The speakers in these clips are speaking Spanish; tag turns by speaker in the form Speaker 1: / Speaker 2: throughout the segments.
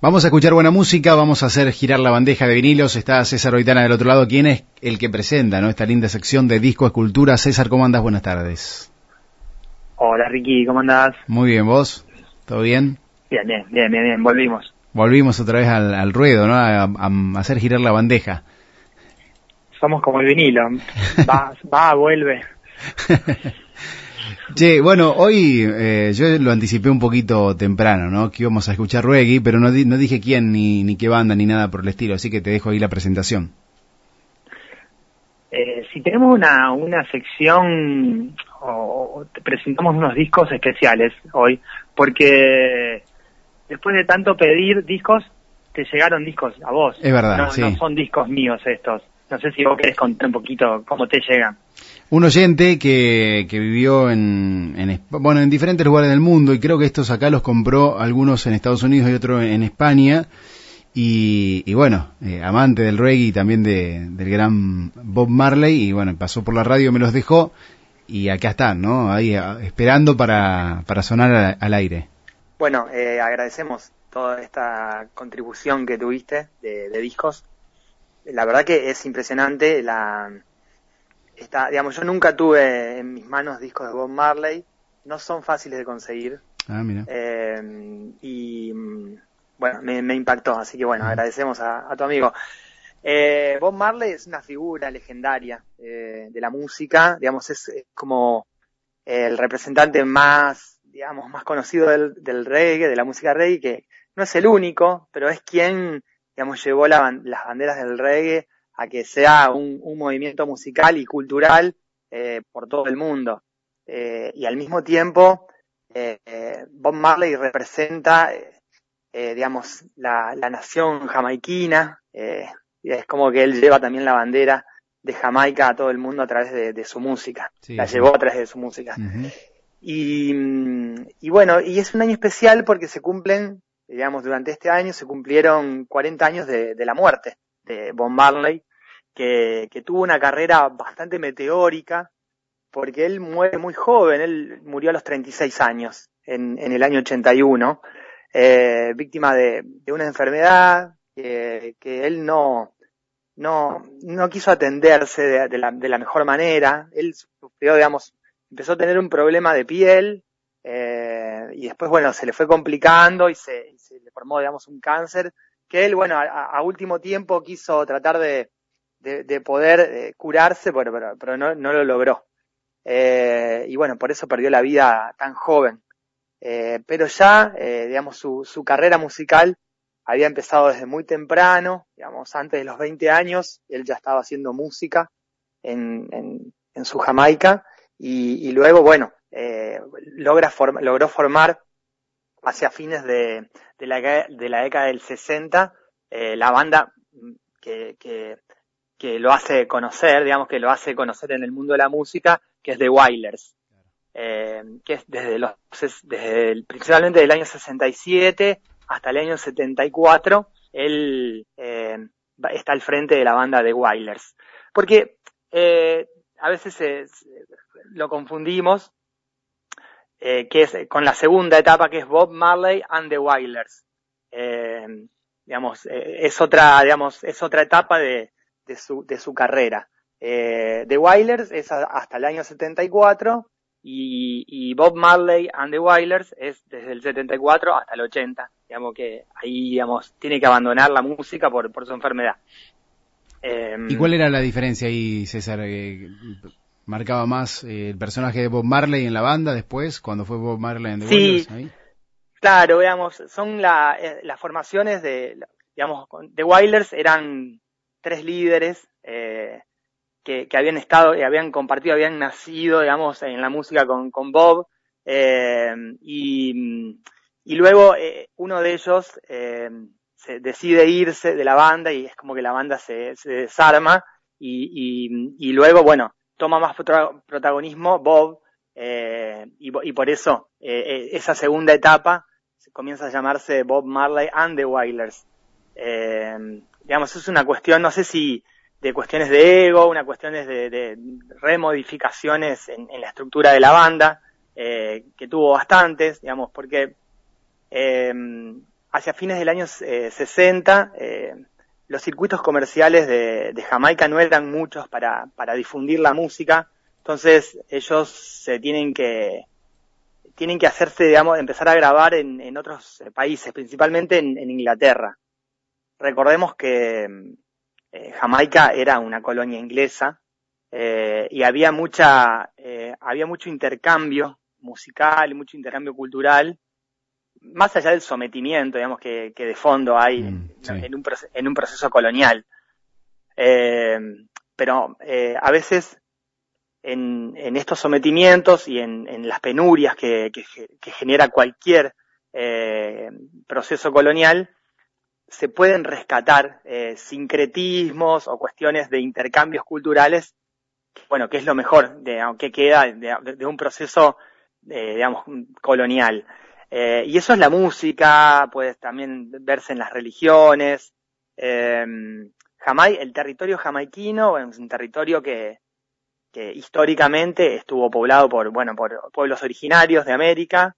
Speaker 1: Vamos a escuchar buena música, vamos a hacer girar la bandeja de vinilos. Está César Oitana del otro lado, quien es el que presenta ¿no? esta linda sección de disco escultura. César, ¿cómo andas? Buenas tardes.
Speaker 2: Hola Ricky, ¿cómo andás?
Speaker 1: Muy bien, ¿vos? ¿Todo bien?
Speaker 2: Bien, bien, bien, bien, bien. volvimos.
Speaker 1: Volvimos otra vez al, ruedo, ¿no? A, a, hacer girar la bandeja.
Speaker 2: Somos como el vinilo, va, va, vuelve.
Speaker 1: Che, bueno, hoy eh, yo lo anticipé un poquito temprano, ¿no? Que íbamos a escuchar reggae, pero no, no dije quién, ni, ni qué banda, ni nada por el estilo, así que te dejo ahí la presentación.
Speaker 2: Eh, si tenemos una, una sección o, presentamos unos discos especiales hoy, porque después de tanto pedir discos, te llegaron discos a vos.
Speaker 1: Es verdad,
Speaker 2: no,
Speaker 1: sí.
Speaker 2: no son discos míos estos. No sé si vos querés contar un poquito cómo te llegan.
Speaker 1: Un oyente que, que vivió en, en, bueno, en diferentes lugares del mundo y creo que estos acá los compró algunos en Estados Unidos y otros en España. Y, y bueno, eh, amante del reggae y también de, del gran Bob Marley y bueno, pasó por la radio, me los dejó y acá están, ¿no? Ahí esperando para, para sonar al, aire.
Speaker 3: Bueno, eh, agradecemos toda esta contribución que tuviste de, de discos. La verdad que es impresionante la, está, digamos, yo nunca tuve en mis manos discos de Bob Marley, no son fáciles de conseguir.
Speaker 1: Ah, mira.
Speaker 3: Eh, y bueno, me, impactó, así que bueno, agradecemos a, tu amigo. Eh, Bob Marley es una figura legendaria eh, de la música, digamos, es, como el representante más, digamos, más conocido del, del, reggae, de la música reggae, que no es el único, pero es quien, digamos, llevó las banderas del reggae a que sea un, movimiento musical y cultural eh, por todo el mundo. Eh, y al mismo tiempo, eh, Bob Marley representa, digamos, la, nación jamaiquina, y es como que él lleva también la bandera de Jamaica a todo el mundo a través de, su música, la llevó a través de su música. y, y, bueno, y es un año especial porque se cumplen, digamos, durante este año se cumplieron 40 años de, de la muerte de Bob Marley, que, tuvo una carrera bastante meteórica, porque él muere muy joven, él murió a los 36 años, en, el año 81, eh, víctima de, una enfermedad que, él no, no, no quiso atenderse de, la, de la mejor manera, él sufrió, digamos, empezó a tener un problema de piel, eh, y después, bueno, se le fue complicando y se, se le formó, digamos, un cáncer, que él, bueno, a último tiempo quiso tratar de, de, poder eh, curarse, pero, pero, no, no, lo logró. Eh, y bueno, por eso perdió la vida tan joven. Eh, pero ya, digamos, su, su carrera musical había empezado desde muy temprano, digamos, antes de los 20 años, él ya estaba haciendo música en, en, en su Jamaica y, y luego, bueno, logra logró formar hacia fines de, de, la, de la década del 60 la banda que, que, que lo hace conocer, digamos que lo hace conocer en el mundo de la música, que es The Wailers, eh, que es desde los, desde el, principalmente del año 67 hasta el año 74, él eh, está al frente de la banda The Wailers. Porque eh, a veces lo confundimos, que es con la segunda etapa que es Bob Marley and the Wailers. digamos, es otra, digamos, es otra etapa de, de su, de su carrera. Eh, The Wailers es hasta el año 74 y, y, Bob Marley and The Wailers es desde el 74 hasta el 80. Digamos que ahí, digamos, tiene que abandonar la música por, por su enfermedad.
Speaker 1: ¿Y cuál era la diferencia ahí, César? ¿Marcaba más eh, el personaje de Bob Marley en la banda después, cuando fue Bob Marley and The Wailers? Ahí?
Speaker 3: Claro, veamos, son la, eh, las formaciones de, digamos, The Wailers eran tres líderes eh, que, que, habían estado, y habían compartido, habían nacido, digamos, en la música con, con Bob, eh, y, y, luego eh, uno de ellos eh, se decide irse de la banda y es como que la banda se, se desarma y, y, y, luego, bueno, toma más protagonismo Bob eh, y, por eso eh, esa segunda etapa comienza a llamarse Bob Marley and the Wailers. Eh, digamos, es una cuestión, no sé si de cuestiones de ego, una cuestión de, de remodificaciones en, la estructura de la banda, eh, que tuvo bastantes, digamos, porque eh, hacia fines del año 60, los circuitos comerciales de, Jamaica no eran muchos para, difundir la música, entonces ellos se tienen que tienen que hacerse, digamos, empezar a grabar en, en otros países, principalmente en, Inglaterra. Recordemos que eh, Jamaica era una colonia inglesa eh, y había mucha, eh, había mucho intercambio musical, mucho intercambio cultural más allá del sometimiento, digamos, que, que de fondo hay mm, en, un, en, un, proceso colonial. Pero eh, a veces en, en, estos sometimientos y en, en las penurias que, que, que genera cualquier proceso colonial, se pueden rescatar eh, sincretismos o cuestiones de intercambios culturales, bueno, que es lo mejor de, aunque queda de, de un proceso, eh, digamos, colonial. Eh, y eso es la música, puede también verse en las religiones. Eh, el territorio jamaiquino es un territorio que, que históricamente estuvo poblado por, bueno, por pueblos originarios de América,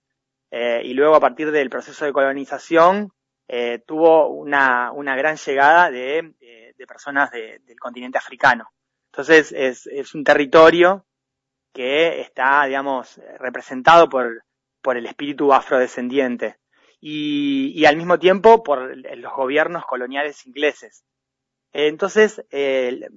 Speaker 3: eh, y luego a partir del proceso de colonización eh, tuvo una, una gran llegada de, de, personas del continente africano. Entonces es, es un territorio que está, digamos, representado por por el espíritu afrodescendiente y, al mismo tiempo por los gobiernos coloniales ingleses. Entonces, el,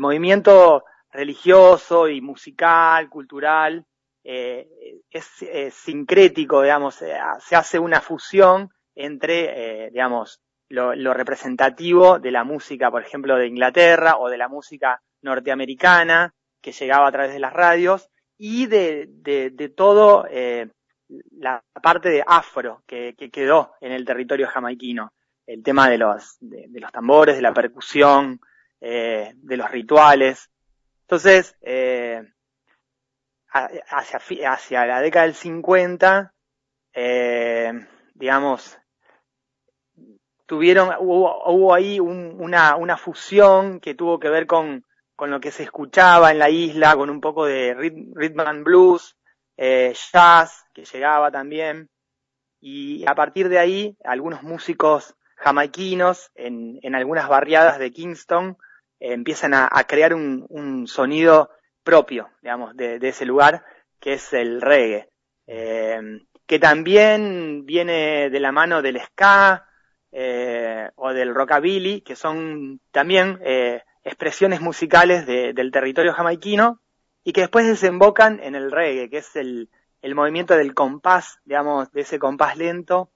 Speaker 3: movimiento religioso y musical, cultural, eh, es, sincrético, digamos, eh, se hace una fusión entre, eh, digamos, lo, representativo de la música, por ejemplo, de Inglaterra o de la música norteamericana que llegaba a través de las radios y de, de, de todo eh, la parte de afro que, quedó en el territorio jamaiquino, el tema de los, de, los tambores, de la percusión, eh, de los rituales. Entonces, eh, hacia, hacia la década del 50, eh, digamos, tuvieron, hubo, hubo ahí una, una fusión que tuvo que ver con, con lo que se escuchaba en la isla, con un poco de rhythm and blues, eh, jazz que llegaba también, y a partir de ahí algunos músicos jamaiquinos en, en algunas barriadas de Kingston eh, empiezan a, crear un, un, sonido propio, digamos, de, de, ese lugar, que es el reggae, eh, que también viene de la mano del ska eh, o del rockabilly, que son también eh, expresiones musicales de, del territorio jamaiquino, y que después desembocan en el reggae, que es el, el movimiento del compás, digamos, de ese compás lento,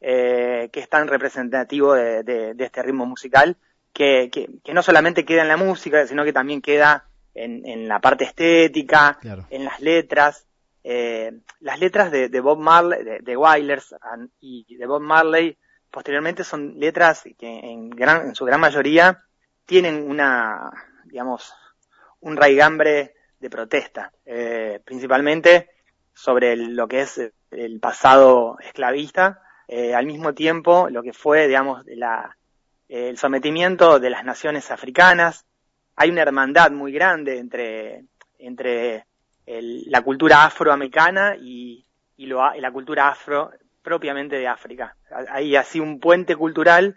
Speaker 3: eh, que es tan representativo de, de, de este ritmo musical, que, que, que, no solamente queda en la música, sino que también queda en, en la parte estética, claro. en las letras. Eh, las letras de, de Bob Marley, de, de Wailers y de Bob Marley, posteriormente son letras que en, gran, en su gran mayoría tienen una, digamos, un raigambre de protesta, eh, principalmente sobre lo que es el pasado esclavista, eh, al mismo tiempo lo que fue, digamos, la, el sometimiento de las naciones africanas. Hay una hermandad muy grande entre, entre el, la cultura afroamericana y, y la cultura afro propiamente de África. Hay así un puente cultural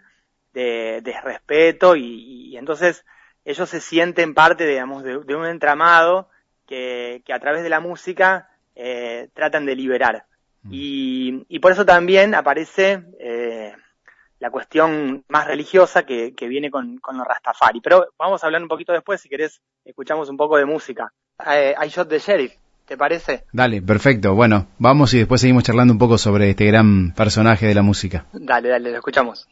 Speaker 3: de, de respeto y, y entonces ellos se sienten parte, digamos, de, de un entramado que, que, a través de la música eh, tratan de liberar. Mm. Y, y, por eso también aparece eh, la cuestión más religiosa que, que viene con, con, los Rastafari. Pero vamos a hablar un poquito después, si querés, escuchamos un poco de música. Eh, I Shot the Sheriff, ¿te parece?
Speaker 1: Dale, perfecto. Bueno, vamos y después seguimos charlando un poco sobre este gran personaje de la música.
Speaker 3: Dale, dale, lo escuchamos.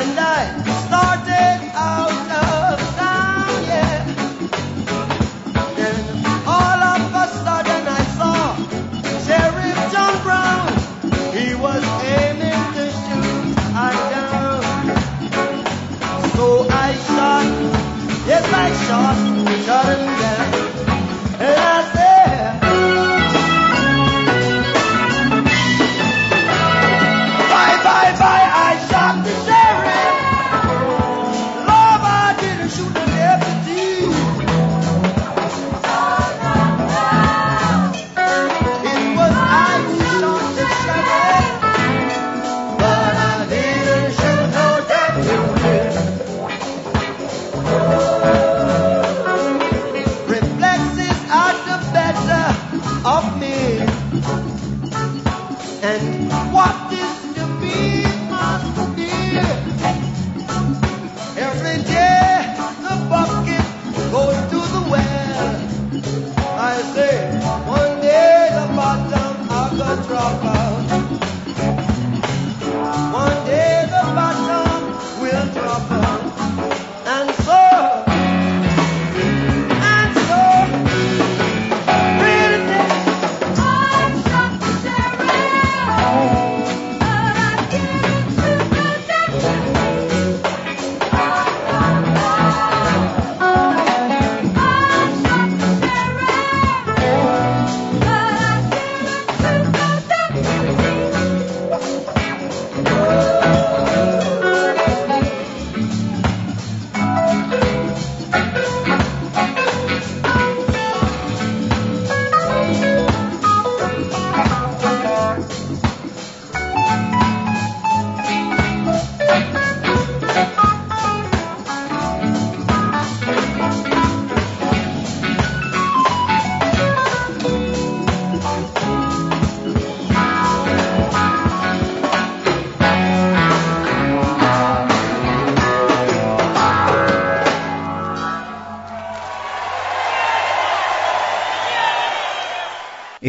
Speaker 3: and I start.
Speaker 1: saber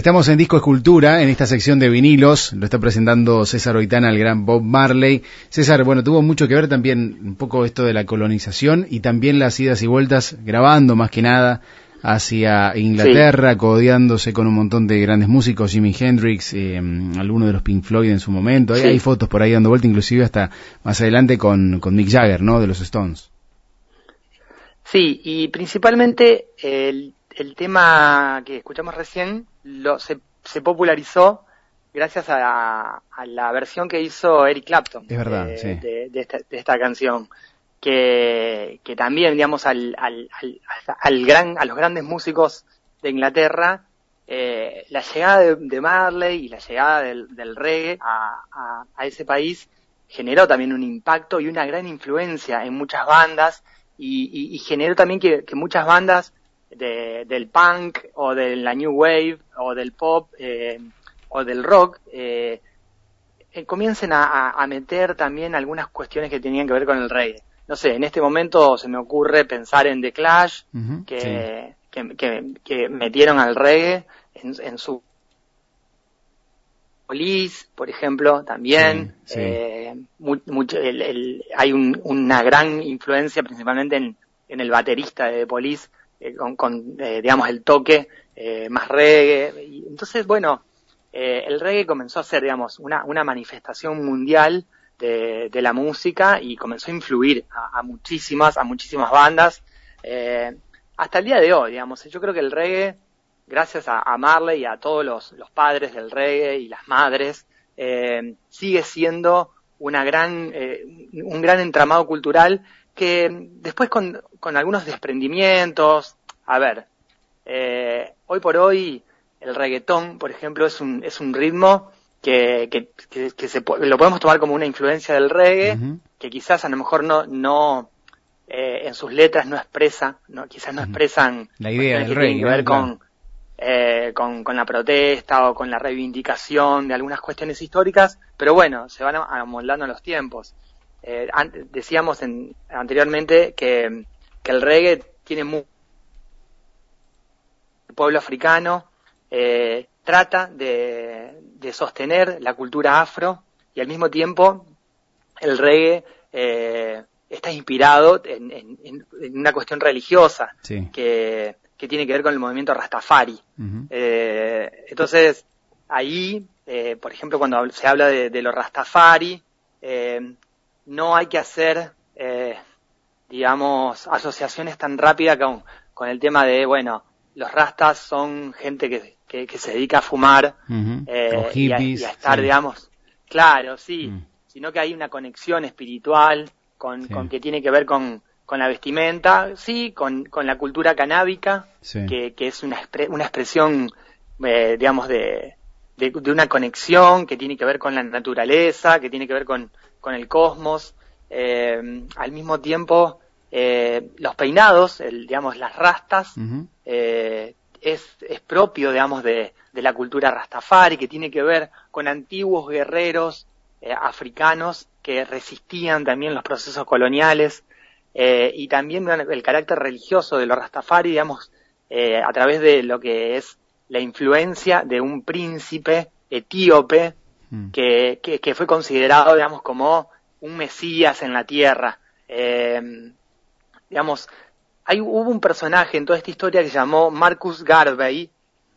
Speaker 1: Estamos en Disco Escultura, en esta sección de vinilos, lo está presentando César Oitana, el gran Bob Marley. César, bueno, tuvo mucho que ver también un poco esto de la colonización y también las idas y vueltas, grabando más que nada hacia Inglaterra, codeándose con un montón de grandes músicos, Jimi Hendrix, eh, alguno de los Pink Floyd en su momento. Hay fotos por ahí dando vuelta, inclusive hasta más adelante con, con Mick Jagger, ¿no? De los Stones.
Speaker 3: Sí, y principalmente el el tema que escuchamos recién lo, se, se popularizó gracias a, a, la versión que hizo Eric Clapton
Speaker 1: es verdad,
Speaker 3: de,
Speaker 1: sí.
Speaker 3: de, de, esta, de, esta, canción. Que, que también, digamos, al, al, al, al, gran, a los grandes músicos de Inglaterra, eh, la llegada de, Marley y la llegada del, del reggae a, a, a, ese país generó también un impacto y una gran influencia en muchas bandas y, y, y generó también que, que muchas bandas de, del punk o de la new wave o del pop eh, o del rock eh, eh, comiencen a, a, meter también algunas cuestiones que tenían que ver con el reggae. No sé, en este momento se me ocurre pensar en The Clash, uh -huh, que, sí. que, que, que, metieron al reggae en, en su Police, por ejemplo, también. Sí, sí. Eh, mucho, el, el, hay un, una gran influencia principalmente en, en, el baterista de Police, eh, con, con eh, digamos, el toque eh, más reggae. Y entonces, bueno, eh, el reggae comenzó a ser, digamos, una, una manifestación mundial de, de, la música y comenzó a influir a, a muchísimas, a muchísimas bandas. Eh, hasta el día de hoy, digamos, yo creo que el reggae gracias a, a, Marley y a todos los, los, padres del reggae y las madres, eh, sigue siendo una gran, eh, un gran entramado cultural que después con, con algunos desprendimientos, a ver, eh, hoy por hoy el reggaetón, por ejemplo, es un, es un ritmo que, que, que, que se, lo podemos tomar como una influencia del reggae, uh -huh. que quizás a lo mejor no, no eh, en sus letras no expresa, no, quizás no expresan
Speaker 1: la idea del
Speaker 3: que
Speaker 1: reggae,
Speaker 3: tienen que ver con, eh, con, con, la protesta o con la reivindicación de algunas cuestiones históricas, pero bueno, se van amoldando los tiempos. Eh, decíamos en, anteriormente que, que, el reggae tiene muy el pueblo africano eh, trata de, de, sostener la cultura afro y al mismo tiempo el reggae eh, está inspirado en, en, en, una cuestión religiosa
Speaker 1: sí.
Speaker 3: que que tiene que ver con el movimiento Rastafari. Uh -huh. eh, entonces, ahí, por ejemplo, cuando se habla de, de los Rastafari, eh, no hay que hacer, eh, digamos, asociaciones tan rápidas con, con el tema de, bueno, los rastas son gente que, que, que se dedica a fumar
Speaker 1: uh -huh.
Speaker 3: y, a, y, a, estar,
Speaker 1: sí.
Speaker 3: digamos, claro, sí, uh -huh. sino que hay una conexión espiritual con, sí. con que tiene que ver con, con la vestimenta, sí, con, con la cultura canábica,
Speaker 1: sí.
Speaker 3: que, que, es una, una expresión, eh, digamos, de, de, de, una conexión que tiene que ver con la naturaleza, que tiene que ver con, con el cosmos. Eh, al mismo tiempo, eh, los peinados, el, digamos, las rastas,
Speaker 1: uh -huh.
Speaker 3: es, es propio, digamos, de, de la cultura rastafari, que tiene que ver con antiguos guerreros eh, africanos que resistían también los procesos coloniales. Eh, y también el carácter religioso de los Rastafari, digamos, eh, a través de lo que es la influencia de un príncipe etíope mm. que, que, que, fue considerado, digamos, como un mesías en la tierra. Eh, digamos, hay, hubo un personaje en toda esta historia que se llamó Marcus Garvey,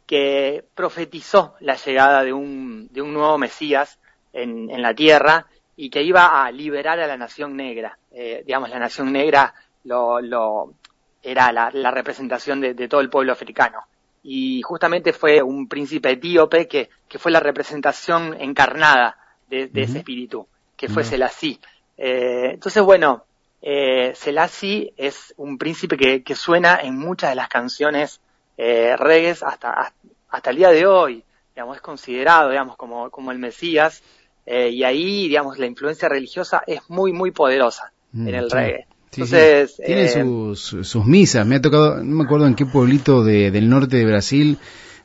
Speaker 3: que profetizó la llegada de un, de un nuevo mesías en, en la tierra y que iba a liberar a la nación negra. Eh, digamos, la nación negra lo, lo era la, la representación de, de, todo el pueblo africano. Y justamente fue un príncipe etíope que, que fue la representación encarnada de, de uh -huh. ese espíritu, que fue uh -huh. Selassie. Eh, entonces, bueno, eh, Selassie es un príncipe que, que, suena en muchas de las canciones eh, reggae hasta, hasta el día de hoy. Digamos, es considerado, digamos, como, como el Mesías. Eh, y ahí, digamos, la influencia religiosa es muy, muy poderosa mm, en el
Speaker 1: sí.
Speaker 3: reggae.
Speaker 1: Sí,
Speaker 3: Entonces,
Speaker 1: sí. Tiene eh, sus, sus, misas. Me ha tocado, no me acuerdo en qué pueblito de, del norte de Brasil,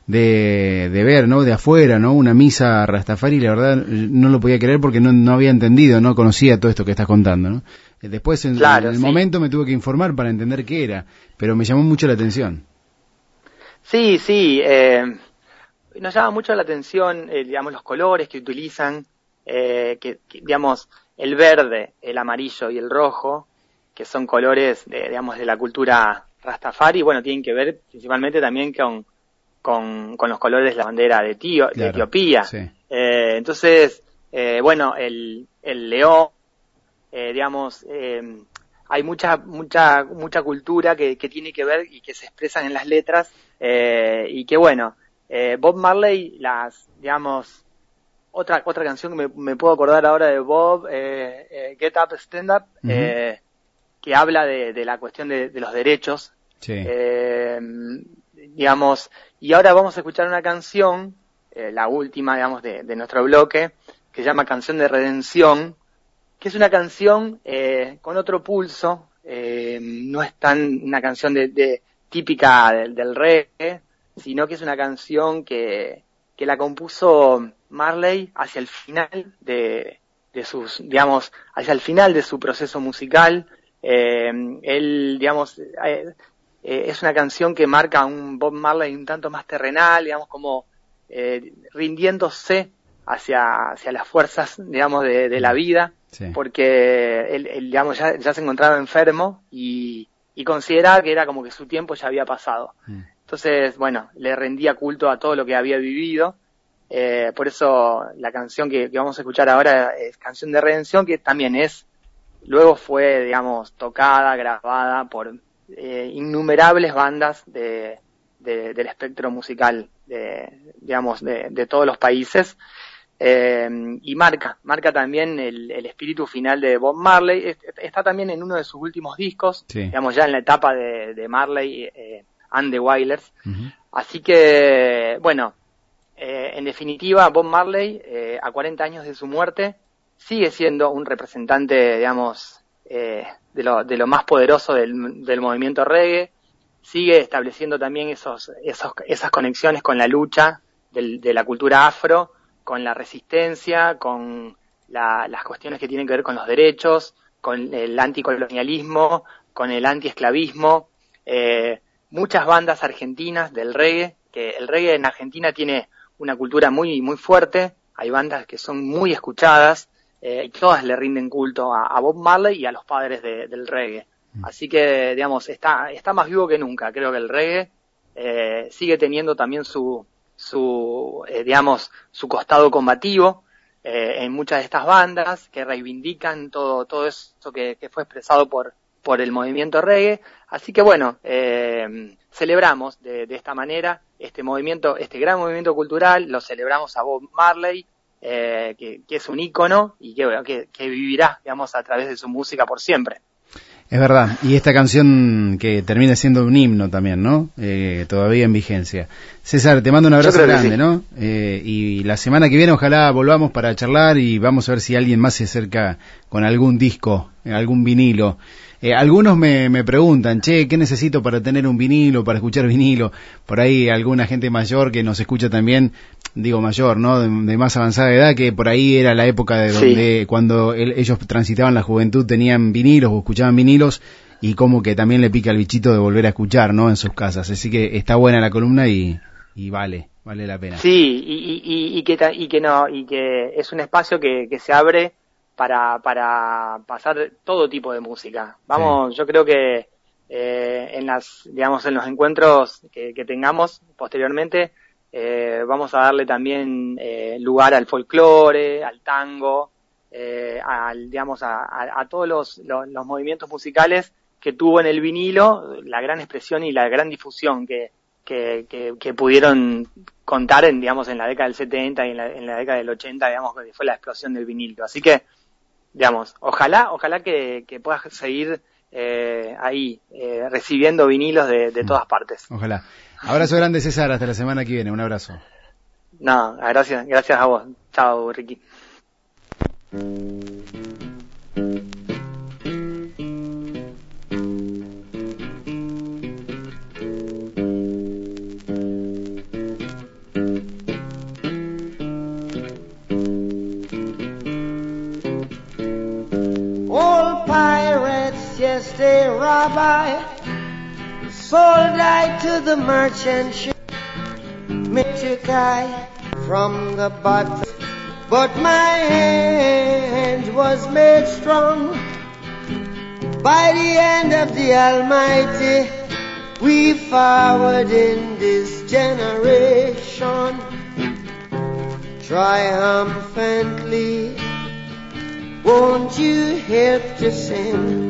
Speaker 1: de, de, ver, ¿no? De afuera, ¿no? Una misa Rastafari, la verdad no lo podía creer porque no, no había entendido, no conocía todo esto que estás contando, ¿no? Eh, Después, en,
Speaker 3: claro,
Speaker 1: en el
Speaker 3: sí.
Speaker 1: momento me tuve que informar para entender qué era, pero me llamó mucho la atención.
Speaker 3: Sí, sí. Eh, nos llama mucho la atención, eh, digamos, los colores que utilizan, eh, que, que, digamos, el verde, el amarillo y el rojo, que son colores, de, digamos, de la cultura Rastafari, bueno, tienen que ver principalmente también con, con, con los colores de la bandera de, Tío,
Speaker 1: claro,
Speaker 3: de Etiopía.
Speaker 1: Sí.
Speaker 3: Eh, entonces, eh, bueno, el, el león, eh, digamos, hay mucha, mucha, mucha cultura que, que tiene que ver y que se expresan en las letras Eh, y que bueno, eh, Bob Marley, las, digamos, otra, otra canción que me, puedo acordar ahora de Bob, eh, Get Up, Stand Up, que habla de, la cuestión de, los derechos. digamos, y ahora vamos a escuchar una canción, la última, digamos, de, nuestro bloque, que se llama Canción de Redención, que es una canción con otro pulso, no es tan una canción de, típica del, del reggae, sino que es una canción que, que la compuso Marley hacia el final de, de sus, digamos, hacia el final de su proceso musical. Eh, él, digamos, eh, eh, es una canción que marca un Bob Marley un tanto más terrenal, digamos, como eh, rindiéndose hacia, hacia las fuerzas, digamos, de, de la vida, porque él, él digamos, ya, ya, se encontraba enfermo y, y consideraba que era como que su tiempo ya había pasado. Mm. Entonces, bueno, le rendía culto a todo lo que había vivido. Eh, por eso la canción que, vamos a escuchar ahora es Canción de Redención, que también es, luego fue, digamos, tocada, grabada por eh, innumerables bandas de, del espectro musical, de, digamos, de, todos los países. Eh, y marca, marca también el, espíritu final de Bob Marley. Está también en uno de sus últimos discos, digamos ya en la etapa de, de Marley, eh, and the Wailers. Así que, bueno, eh, en definitiva, Bob Marley, a 40 años de su muerte, sigue siendo un representante, digamos, eh, de, lo, de lo más poderoso del, movimiento reggae, sigue estableciendo también esos, esos, esas conexiones con la lucha del, de la cultura afro, con la resistencia, con la, las cuestiones que tienen que ver con los derechos, con el anticolonialismo, con el antiesclavismo. Eh, muchas bandas argentinas del reggae, que el reggae en Argentina tiene una cultura muy, muy fuerte, hay bandas que son muy escuchadas, eh, y todas le rinden culto a, Bob Marley y a los padres del reggae. Mm. Así que, digamos, está, está más vivo que nunca. Creo que el reggae eh, sigue teniendo también su, su eh, digamos, su costado combativo eh, en muchas de estas bandas que reivindican todo, todo eso que, que fue expresado por, por el movimiento reggae. Así que bueno, eh, celebramos de, esta manera este movimiento, este gran movimiento cultural, lo celebramos a Bob Marley, eh, que, es un ícono y que, que, vivirá, digamos, a través de su música por siempre.
Speaker 1: Es verdad, y esta canción que termina siendo un himno también, ¿no? Eh, todavía en vigencia. César, te mando un abrazo grande, ¿no? y la semana que viene ojalá volvamos para charlar y vamos a ver si alguien más se acerca con algún disco, algún vinilo. Eh, algunos me, me preguntan, che, ¿qué necesito para tener un vinilo, para escuchar vinilo? Por ahí alguna gente mayor que nos escucha también, digo mayor, ¿no? De, más avanzada edad, que por ahí era la época de donde cuando ellos transitaban la juventud tenían vinilos o escuchaban vinilos y como que también le pica el bichito de volver a escuchar, ¿no? En sus casas. Así que está buena la columna y, y vale, vale la pena.
Speaker 3: Sí, y, y, y, que, y que no, y que es un espacio que, que se abre para, para pasar todo tipo de música. Vamos, yo creo que eh, en las, digamos, en los encuentros que, tengamos posteriormente, eh, vamos a darle también eh, lugar al folclore, al tango, al, digamos, a, todos los, los, movimientos musicales que tuvo en el vinilo, la gran expresión y la gran difusión que, que, que, pudieron contar en, digamos, en la década del 70 y en la, en la década del 80, digamos, que fue la explosión del vinilo. Así que, digamos, ojalá, ojalá que, que puedas seguir eh, ahí eh, recibiendo vinilos de, de, todas partes.
Speaker 1: Ojalá. Abrazo grande César, hasta la semana que viene, un abrazo.
Speaker 3: No, gracias, gracias a vos. Chao, Ricky.
Speaker 4: A rabbi sold I to the merchant ship. I from the bottom, but my hand was made strong by the hand of the Almighty. We forward in this generation triumphantly. Won't you help to sing?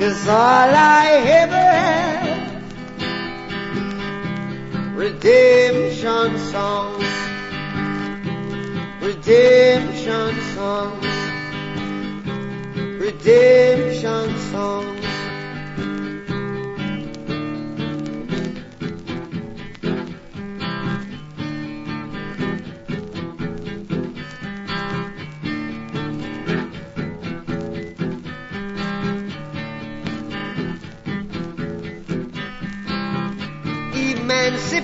Speaker 4: Cause all I ever had, redemption songs. Redemption songs, redemption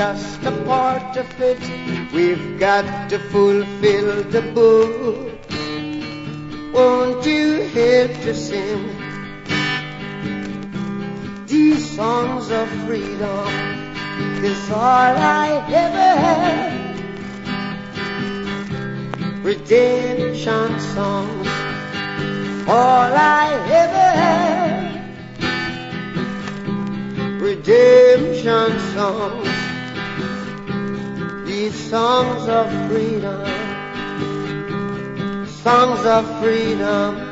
Speaker 4: just a part of it. We've got to fulfill the book. Won't you help to sing these songs of freedom? Cause all I ever had redemption songs. All I ever had redemption songs. Songs of freedom. Songs of freedom